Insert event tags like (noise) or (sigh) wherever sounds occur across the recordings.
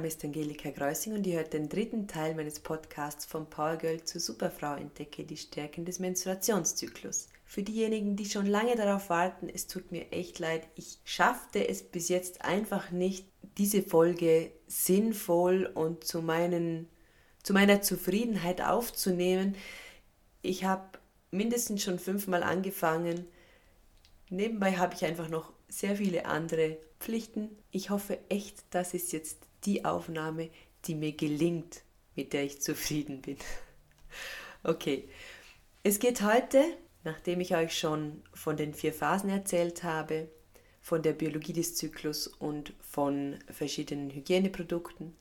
Name ist Angelika Greusing und ihr hört den dritten Teil meines Podcasts vom Power Girl zur Superfrau entdecke die Stärken des Menstruationszyklus. Für diejenigen, die schon lange darauf warten, es tut mir echt leid, ich schaffte es bis jetzt einfach nicht, diese Folge sinnvoll und zu, meinen, zu meiner Zufriedenheit aufzunehmen. Ich habe mindestens schon fünfmal angefangen. Nebenbei habe ich einfach noch sehr viele andere Pflichten. Ich hoffe echt, das ist jetzt die Aufnahme, die mir gelingt, mit der ich zufrieden bin. Okay, es geht heute, nachdem ich euch schon von den vier Phasen erzählt habe, von der Biologie des Zyklus und von verschiedenen Hygieneprodukten,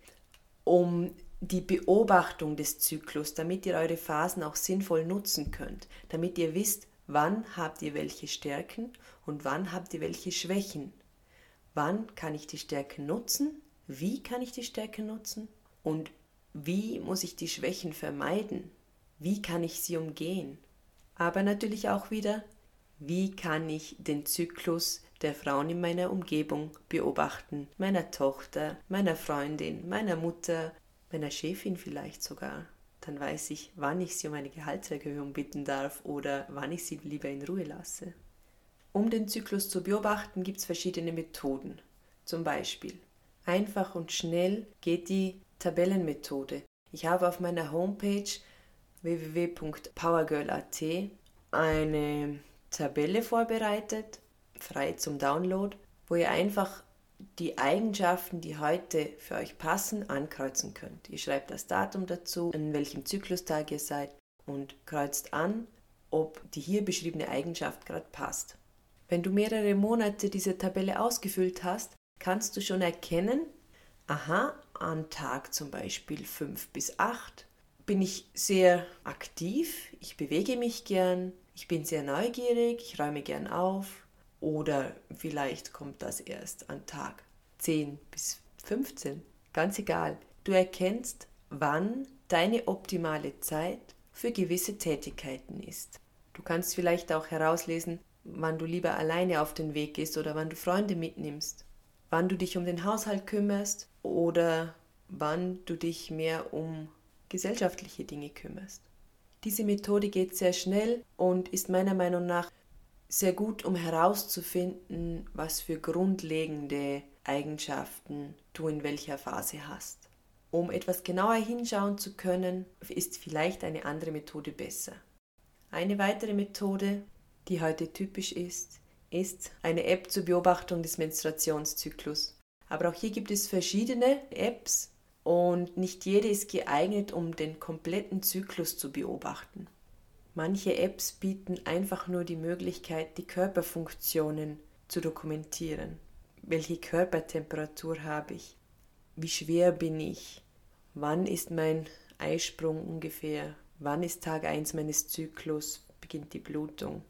um die Beobachtung des Zyklus, damit ihr eure Phasen auch sinnvoll nutzen könnt, damit ihr wisst, wann habt ihr welche Stärken und wann habt ihr welche Schwächen. Wann kann ich die Stärken nutzen? Wie kann ich die Stärken nutzen? Und wie muss ich die Schwächen vermeiden? Wie kann ich sie umgehen? Aber natürlich auch wieder, wie kann ich den Zyklus der Frauen in meiner Umgebung beobachten? Meiner Tochter, meiner Freundin, meiner Mutter, meiner Chefin vielleicht sogar. Dann weiß ich, wann ich sie um eine Gehaltserhöhung bitten darf oder wann ich sie lieber in Ruhe lasse. Um den Zyklus zu beobachten, gibt es verschiedene Methoden. Zum Beispiel einfach und schnell geht die Tabellenmethode. Ich habe auf meiner Homepage www.powergirl.at eine Tabelle vorbereitet, frei zum Download, wo ihr einfach die Eigenschaften, die heute für euch passen, ankreuzen könnt. Ihr schreibt das Datum dazu, in welchem Zyklustag ihr seid und kreuzt an, ob die hier beschriebene Eigenschaft gerade passt. Wenn du mehrere Monate diese Tabelle ausgefüllt hast, kannst du schon erkennen, aha, an Tag zum Beispiel 5 bis 8 bin ich sehr aktiv, ich bewege mich gern, ich bin sehr neugierig, ich räume gern auf, oder vielleicht kommt das erst an Tag 10 bis 15. Ganz egal. Du erkennst, wann deine optimale Zeit für gewisse Tätigkeiten ist. Du kannst vielleicht auch herauslesen, wann du lieber alleine auf den Weg gehst oder wann du Freunde mitnimmst, wann du dich um den Haushalt kümmerst oder wann du dich mehr um gesellschaftliche Dinge kümmerst. Diese Methode geht sehr schnell und ist meiner Meinung nach sehr gut, um herauszufinden, was für grundlegende Eigenschaften du in welcher Phase hast. Um etwas genauer hinschauen zu können, ist vielleicht eine andere Methode besser. Eine weitere Methode, die heute typisch ist, ist eine App zur Beobachtung des Menstruationszyklus. Aber auch hier gibt es verschiedene Apps und nicht jede ist geeignet, um den kompletten Zyklus zu beobachten. Manche Apps bieten einfach nur die Möglichkeit, die Körperfunktionen zu dokumentieren. Welche Körpertemperatur habe ich? Wie schwer bin ich? Wann ist mein Eisprung ungefähr? Wann ist Tag 1 meines Zyklus? Beginnt die Blutung?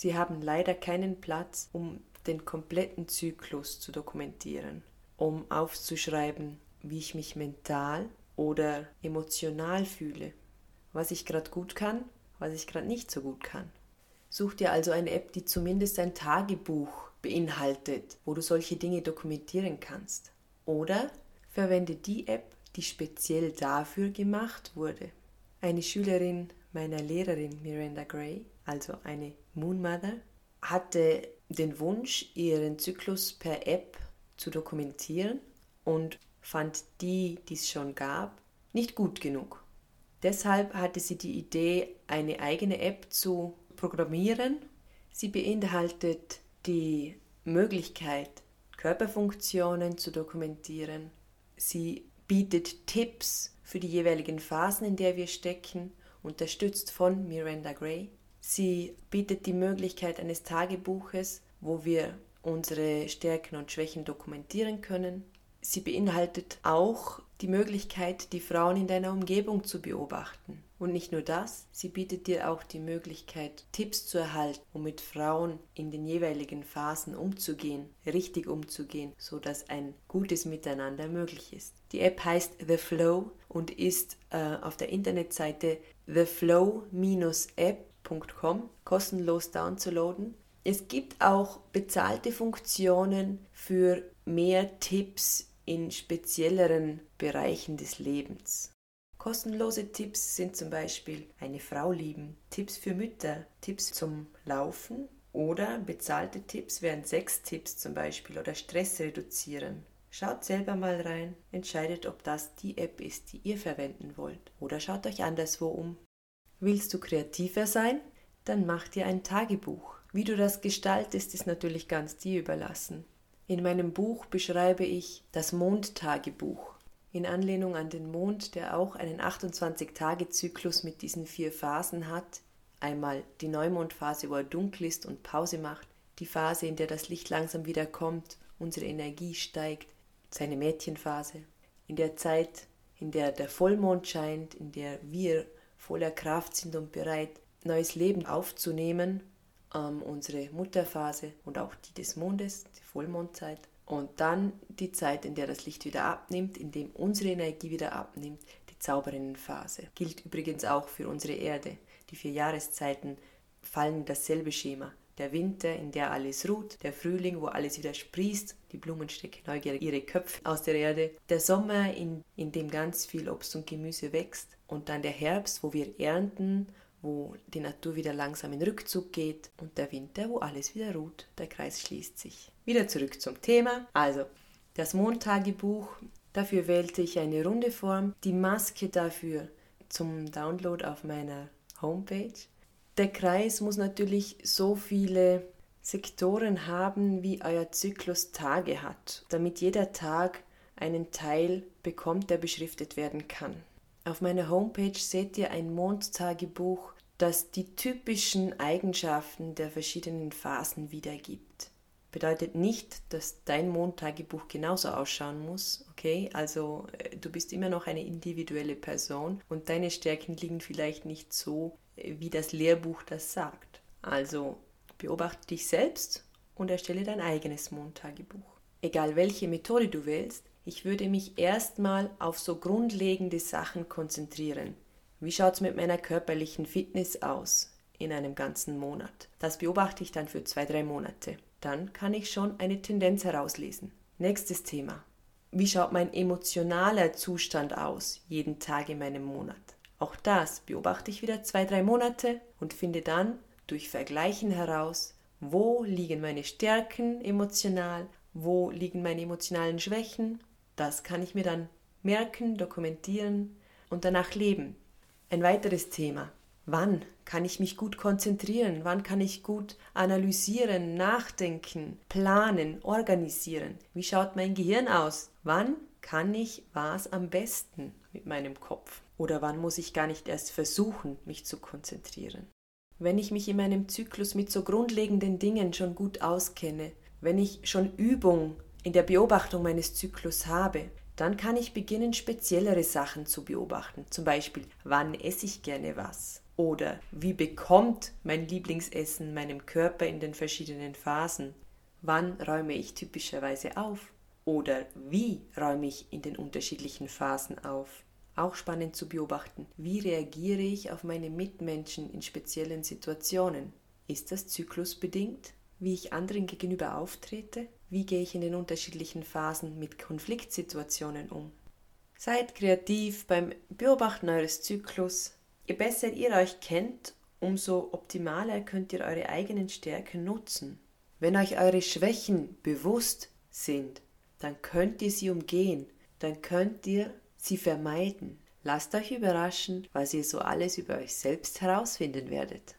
Sie haben leider keinen Platz, um den kompletten Zyklus zu dokumentieren, um aufzuschreiben, wie ich mich mental oder emotional fühle, was ich gerade gut kann was ich gerade nicht so gut kann. Such dir also eine App, die zumindest ein Tagebuch beinhaltet, wo du solche Dinge dokumentieren kannst. Oder verwende die App, die speziell dafür gemacht wurde. Eine Schülerin meiner Lehrerin Miranda Gray, also eine Moon Mother, hatte den Wunsch, ihren Zyklus per App zu dokumentieren und fand die, die es schon gab, nicht gut genug. Deshalb hatte sie die Idee, eine eigene App zu programmieren. Sie beinhaltet die Möglichkeit, Körperfunktionen zu dokumentieren. Sie bietet Tipps für die jeweiligen Phasen, in der wir stecken, unterstützt von Miranda Gray. Sie bietet die Möglichkeit eines Tagebuches, wo wir unsere Stärken und Schwächen dokumentieren können. Sie beinhaltet auch die Möglichkeit, die Frauen in deiner Umgebung zu beobachten. Und nicht nur das, sie bietet dir auch die Möglichkeit, Tipps zu erhalten, um mit Frauen in den jeweiligen Phasen umzugehen, richtig umzugehen, so dass ein gutes Miteinander möglich ist. Die App heißt The Flow und ist äh, auf der Internetseite theflow-app.com kostenlos downzuladen. Es gibt auch bezahlte Funktionen für mehr Tipps in spezielleren Bereichen des Lebens. Kostenlose Tipps sind zum Beispiel eine Frau lieben, Tipps für Mütter, Tipps zum Laufen oder bezahlte Tipps wären Sextipps zum Beispiel oder Stress reduzieren. Schaut selber mal rein, entscheidet, ob das die App ist, die ihr verwenden wollt oder schaut euch anderswo um. Willst du kreativer sein? Dann mach dir ein Tagebuch. Wie du das gestaltest, ist natürlich ganz dir überlassen. In meinem Buch beschreibe ich das Mondtagebuch in Anlehnung an den Mond, der auch einen 28-Tage-Zyklus mit diesen vier Phasen hat. Einmal die Neumondphase, wo er dunkel ist und Pause macht, die Phase, in der das Licht langsam wieder kommt, unsere Energie steigt, seine Mädchenphase, in der Zeit, in der der Vollmond scheint, in der wir voller Kraft sind und bereit, neues Leben aufzunehmen, ähm, unsere Mutterphase und auch die des Mondes, die Vollmondzeit. Und dann die Zeit, in der das Licht wieder abnimmt, in dem unsere Energie wieder abnimmt, die Zauberinnenphase. Gilt übrigens auch für unsere Erde. Die vier Jahreszeiten fallen in dasselbe Schema. Der Winter, in der alles ruht, der Frühling, wo alles wieder sprießt, die Blumen stecken neugierig ihre Köpfe aus der Erde, der Sommer, in, in dem ganz viel Obst und Gemüse wächst, und dann der Herbst, wo wir ernten wo die Natur wieder langsam in Rückzug geht und der Winter, wo alles wieder ruht. Der Kreis schließt sich. Wieder zurück zum Thema. Also, das Mondtagebuch, dafür wählte ich eine runde Form, die Maske dafür zum Download auf meiner Homepage. Der Kreis muss natürlich so viele Sektoren haben, wie euer Zyklus Tage hat, damit jeder Tag einen Teil bekommt, der beschriftet werden kann. Auf meiner Homepage seht ihr ein Mondtagebuch, das die typischen Eigenschaften der verschiedenen Phasen wiedergibt. Bedeutet nicht, dass dein Mondtagebuch genauso ausschauen muss, okay? Also äh, du bist immer noch eine individuelle Person und deine Stärken liegen vielleicht nicht so, wie das Lehrbuch das sagt. Also beobachte dich selbst und erstelle dein eigenes Mondtagebuch. Egal welche Methode du wählst, ich würde mich erstmal auf so grundlegende Sachen konzentrieren. Wie schaut es mit meiner körperlichen Fitness aus in einem ganzen Monat? Das beobachte ich dann für zwei, drei Monate. Dann kann ich schon eine Tendenz herauslesen. Nächstes Thema. Wie schaut mein emotionaler Zustand aus jeden Tag in meinem Monat? Auch das beobachte ich wieder zwei, drei Monate und finde dann durch Vergleichen heraus, wo liegen meine Stärken emotional, wo liegen meine emotionalen Schwächen das kann ich mir dann merken, dokumentieren und danach leben. Ein weiteres Thema. Wann kann ich mich gut konzentrieren? Wann kann ich gut analysieren, nachdenken, planen, organisieren? Wie schaut mein Gehirn aus? Wann kann ich was am besten mit meinem Kopf? Oder wann muss ich gar nicht erst versuchen, mich zu konzentrieren? Wenn ich mich in meinem Zyklus mit so grundlegenden Dingen schon gut auskenne, wenn ich schon Übung in der Beobachtung meines Zyklus habe, dann kann ich beginnen, speziellere Sachen zu beobachten. Zum Beispiel, wann esse ich gerne was? Oder wie bekommt mein Lieblingsessen meinem Körper in den verschiedenen Phasen? Wann räume ich typischerweise auf? Oder wie räume ich in den unterschiedlichen Phasen auf? Auch spannend zu beobachten, wie reagiere ich auf meine Mitmenschen in speziellen Situationen? Ist das zyklusbedingt? Wie ich anderen gegenüber auftrete? Wie gehe ich in den unterschiedlichen Phasen mit Konfliktsituationen um? Seid kreativ beim Beobachten eures Zyklus. Je besser ihr euch kennt, umso optimaler könnt ihr eure eigenen Stärken nutzen. Wenn euch eure Schwächen bewusst sind, dann könnt ihr sie umgehen, dann könnt ihr sie vermeiden. Lasst euch überraschen, was ihr so alles über euch selbst herausfinden werdet.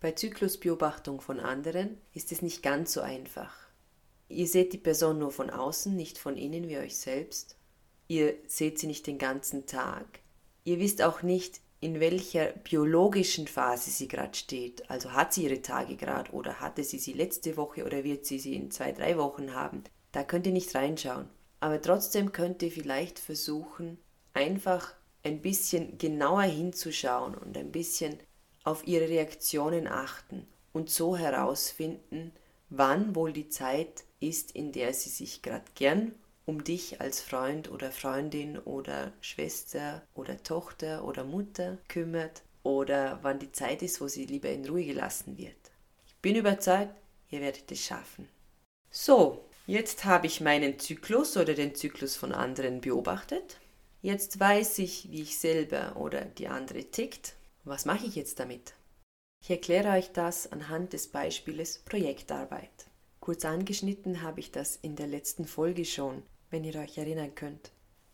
Bei Zyklusbeobachtung von anderen ist es nicht ganz so einfach. Ihr seht die Person nur von außen, nicht von innen wie euch selbst. Ihr seht sie nicht den ganzen Tag. Ihr wisst auch nicht, in welcher biologischen Phase sie gerade steht. Also hat sie ihre Tage gerade oder hatte sie sie letzte Woche oder wird sie sie in zwei, drei Wochen haben. Da könnt ihr nicht reinschauen. Aber trotzdem könnt ihr vielleicht versuchen, einfach ein bisschen genauer hinzuschauen und ein bisschen auf ihre Reaktionen achten und so herausfinden, wann wohl die Zeit ist, in der sie sich gerade gern um dich als Freund oder Freundin oder Schwester oder Tochter oder Mutter kümmert oder wann die Zeit ist, wo sie lieber in Ruhe gelassen wird. Ich bin überzeugt, ihr werdet es schaffen. So, Jetzt habe ich meinen Zyklus oder den Zyklus von anderen beobachtet. Jetzt weiß ich, wie ich selber oder die andere tickt. Was mache ich jetzt damit? Ich erkläre euch das anhand des Beispieles Projektarbeit. Kurz angeschnitten habe ich das in der letzten Folge schon, wenn ihr euch erinnern könnt.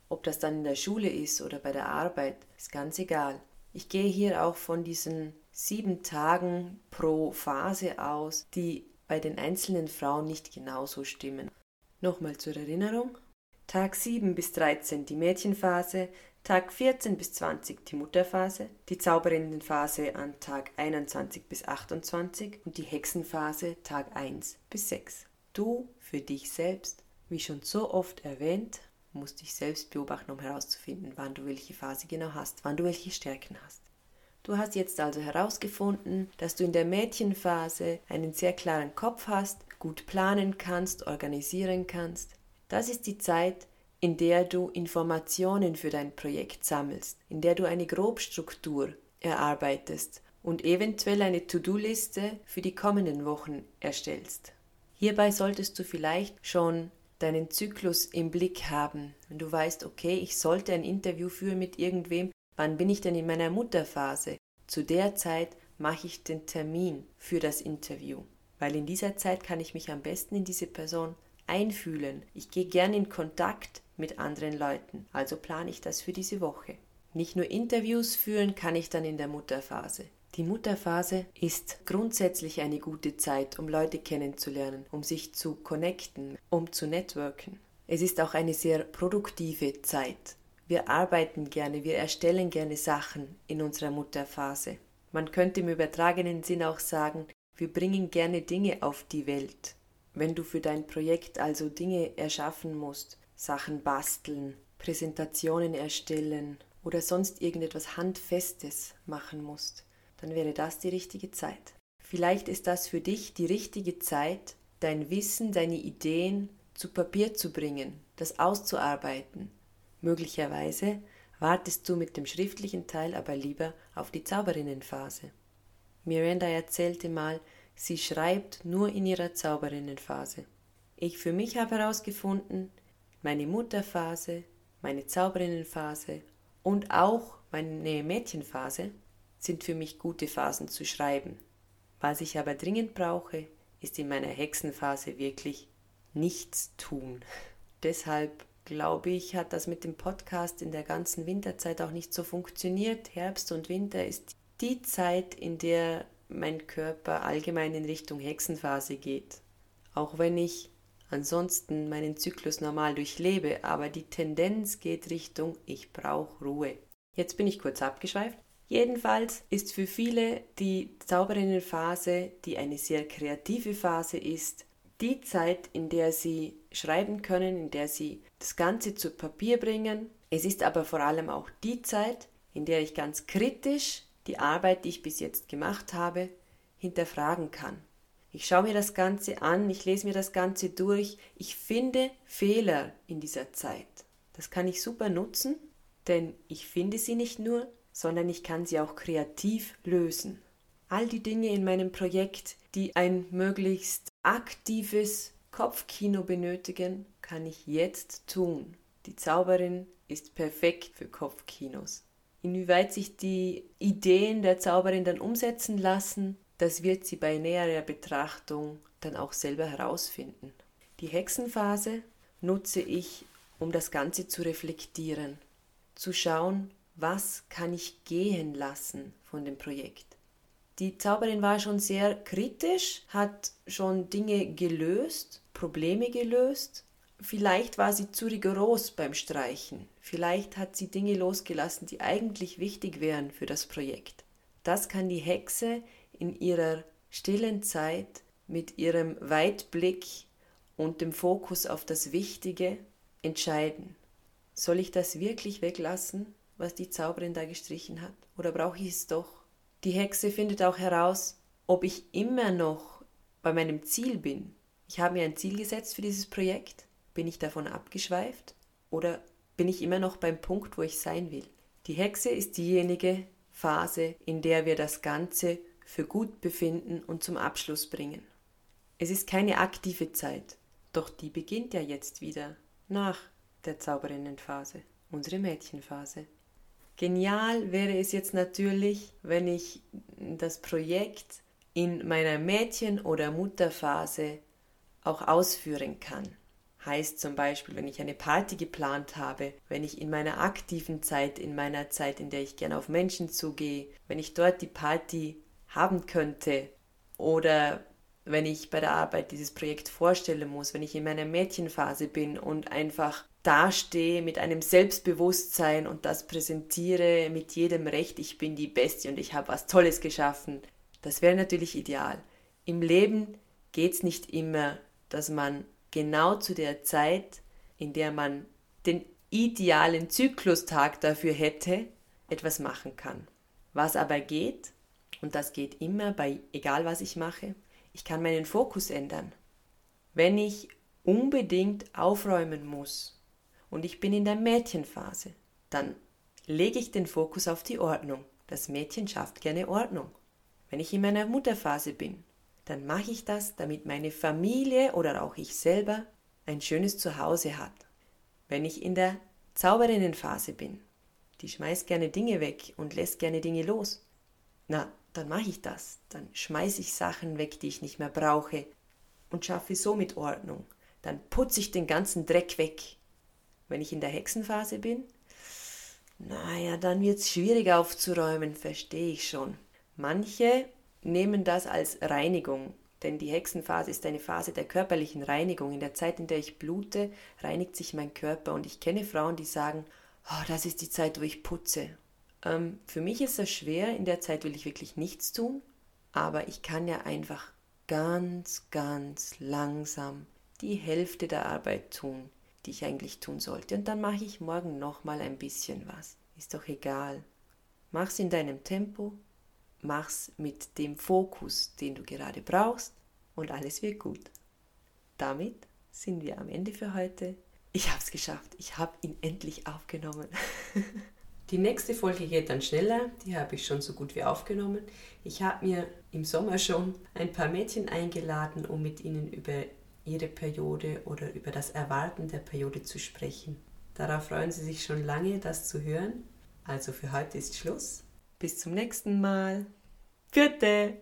Ob das dann in der Schule ist oder bei der Arbeit, ist ganz egal. Ich gehe hier auch von diesen sieben Tagen pro Phase aus, die bei den einzelnen Frauen nicht genauso stimmen. Nochmal zur Erinnerung. Tag 7 bis 13 die Mädchenphase, Tag 14 bis 20 die Mutterphase, die Zauberinnenphase an Tag 21 bis 28 und die Hexenphase Tag 1 bis 6. Du für dich selbst, wie schon so oft erwähnt, musst dich selbst beobachten, um herauszufinden, wann du welche Phase genau hast, wann du welche Stärken hast. Du hast jetzt also herausgefunden, dass du in der Mädchenphase einen sehr klaren Kopf hast, gut planen kannst, organisieren kannst. Das ist die Zeit, in der du Informationen für dein Projekt sammelst, in der du eine Grobstruktur erarbeitest und eventuell eine To-Do-Liste für die kommenden Wochen erstellst. Hierbei solltest du vielleicht schon deinen Zyklus im Blick haben. Wenn du weißt, okay, ich sollte ein Interview führen mit irgendwem, Wann bin ich denn in meiner Mutterphase? Zu der Zeit mache ich den Termin für das Interview, weil in dieser Zeit kann ich mich am besten in diese Person einfühlen. Ich gehe gern in Kontakt mit anderen Leuten, also plane ich das für diese Woche. Nicht nur Interviews führen kann ich dann in der Mutterphase. Die Mutterphase ist grundsätzlich eine gute Zeit, um Leute kennenzulernen, um sich zu connecten, um zu networken. Es ist auch eine sehr produktive Zeit. Wir arbeiten gerne, wir erstellen gerne Sachen in unserer Mutterphase. Man könnte im übertragenen Sinn auch sagen, wir bringen gerne Dinge auf die Welt. Wenn du für dein Projekt also Dinge erschaffen musst, Sachen basteln, Präsentationen erstellen oder sonst irgendetwas Handfestes machen musst, dann wäre das die richtige Zeit. Vielleicht ist das für dich die richtige Zeit, dein Wissen, deine Ideen zu Papier zu bringen, das auszuarbeiten, Möglicherweise wartest du mit dem schriftlichen Teil aber lieber auf die Zauberinnenphase. Miranda erzählte mal, sie schreibt nur in ihrer Zauberinnenphase. Ich für mich habe herausgefunden, meine Mutterphase, meine Zauberinnenphase und auch meine Mädchenphase sind für mich gute Phasen zu schreiben. Was ich aber dringend brauche, ist in meiner Hexenphase wirklich nichts tun. (laughs) Deshalb glaube ich, hat das mit dem Podcast in der ganzen Winterzeit auch nicht so funktioniert. Herbst und Winter ist die Zeit, in der mein Körper allgemein in Richtung Hexenphase geht. Auch wenn ich ansonsten meinen Zyklus normal durchlebe, aber die Tendenz geht Richtung ich brauche Ruhe. Jetzt bin ich kurz abgeschweift. Jedenfalls ist für viele die Zauberinnenphase, die eine sehr kreative Phase ist, die Zeit, in der sie schreiben können, in der sie das Ganze zu Papier bringen. Es ist aber vor allem auch die Zeit, in der ich ganz kritisch die Arbeit, die ich bis jetzt gemacht habe, hinterfragen kann. Ich schaue mir das Ganze an, ich lese mir das Ganze durch, ich finde Fehler in dieser Zeit. Das kann ich super nutzen, denn ich finde sie nicht nur, sondern ich kann sie auch kreativ lösen. All die Dinge in meinem Projekt, die ein möglichst aktives Kopfkino benötigen, kann ich jetzt tun. Die Zauberin ist perfekt für Kopfkinos. Inwieweit sich die Ideen der Zauberin dann umsetzen lassen, das wird sie bei näherer Betrachtung dann auch selber herausfinden. Die Hexenphase nutze ich, um das Ganze zu reflektieren, zu schauen, was kann ich gehen lassen von dem Projekt. Die Zauberin war schon sehr kritisch, hat schon Dinge gelöst, Probleme gelöst. Vielleicht war sie zu rigoros beim Streichen. Vielleicht hat sie Dinge losgelassen, die eigentlich wichtig wären für das Projekt. Das kann die Hexe in ihrer stillen Zeit mit ihrem Weitblick und dem Fokus auf das Wichtige entscheiden. Soll ich das wirklich weglassen, was die Zauberin da gestrichen hat? Oder brauche ich es doch? Die Hexe findet auch heraus, ob ich immer noch bei meinem Ziel bin. Ich habe mir ein Ziel gesetzt für dieses Projekt. Bin ich davon abgeschweift? Oder bin ich immer noch beim Punkt, wo ich sein will? Die Hexe ist diejenige Phase, in der wir das Ganze für gut befinden und zum Abschluss bringen. Es ist keine aktive Zeit. Doch die beginnt ja jetzt wieder nach der Zauberinnenphase, unsere Mädchenphase. Genial wäre es jetzt natürlich, wenn ich das Projekt in meiner Mädchen- oder Mutterphase auch ausführen kann. Heißt zum Beispiel, wenn ich eine Party geplant habe, wenn ich in meiner aktiven Zeit, in meiner Zeit, in der ich gerne auf Menschen zugehe, wenn ich dort die Party haben könnte oder wenn ich bei der Arbeit dieses Projekt vorstellen muss, wenn ich in meiner Mädchenphase bin und einfach dastehe mit einem Selbstbewusstsein und das präsentiere mit jedem Recht, ich bin die Beste und ich habe was Tolles geschaffen, das wäre natürlich ideal. Im Leben geht es nicht immer, dass man genau zu der Zeit, in der man den idealen Zyklustag dafür hätte, etwas machen kann. Was aber geht, und das geht immer bei egal was ich mache, ich kann meinen Fokus ändern. Wenn ich unbedingt aufräumen muss und ich bin in der Mädchenphase, dann lege ich den Fokus auf die Ordnung. Das Mädchen schafft gerne Ordnung. Wenn ich in meiner Mutterphase bin, dann mache ich das, damit meine Familie oder auch ich selber ein schönes Zuhause hat. Wenn ich in der Zauberinnenphase bin, die schmeißt gerne Dinge weg und lässt gerne Dinge los, na, dann mache ich das. Dann schmeiße ich Sachen weg, die ich nicht mehr brauche und schaffe somit Ordnung. Dann putze ich den ganzen Dreck weg. Wenn ich in der Hexenphase bin, naja, dann wird es schwierig aufzuräumen, verstehe ich schon. Manche nehmen das als Reinigung, denn die Hexenphase ist eine Phase der körperlichen Reinigung. In der Zeit, in der ich blute, reinigt sich mein Körper. Und ich kenne Frauen, die sagen, oh, das ist die Zeit, wo ich putze. Ähm, für mich ist das schwer, in der Zeit will ich wirklich nichts tun, aber ich kann ja einfach ganz, ganz langsam die Hälfte der Arbeit tun, die ich eigentlich tun sollte. Und dann mache ich morgen nochmal ein bisschen was. Ist doch egal. Mach's in deinem Tempo, mach's mit dem Fokus, den du gerade brauchst und alles wird gut. Damit sind wir am Ende für heute. Ich habe es geschafft. Ich habe ihn endlich aufgenommen. (laughs) Die nächste Folge geht dann schneller, die habe ich schon so gut wie aufgenommen. Ich habe mir im Sommer schon ein paar Mädchen eingeladen, um mit ihnen über ihre Periode oder über das Erwarten der Periode zu sprechen. Darauf freuen sie sich schon lange, das zu hören. Also für heute ist Schluss. Bis zum nächsten Mal. Vierte!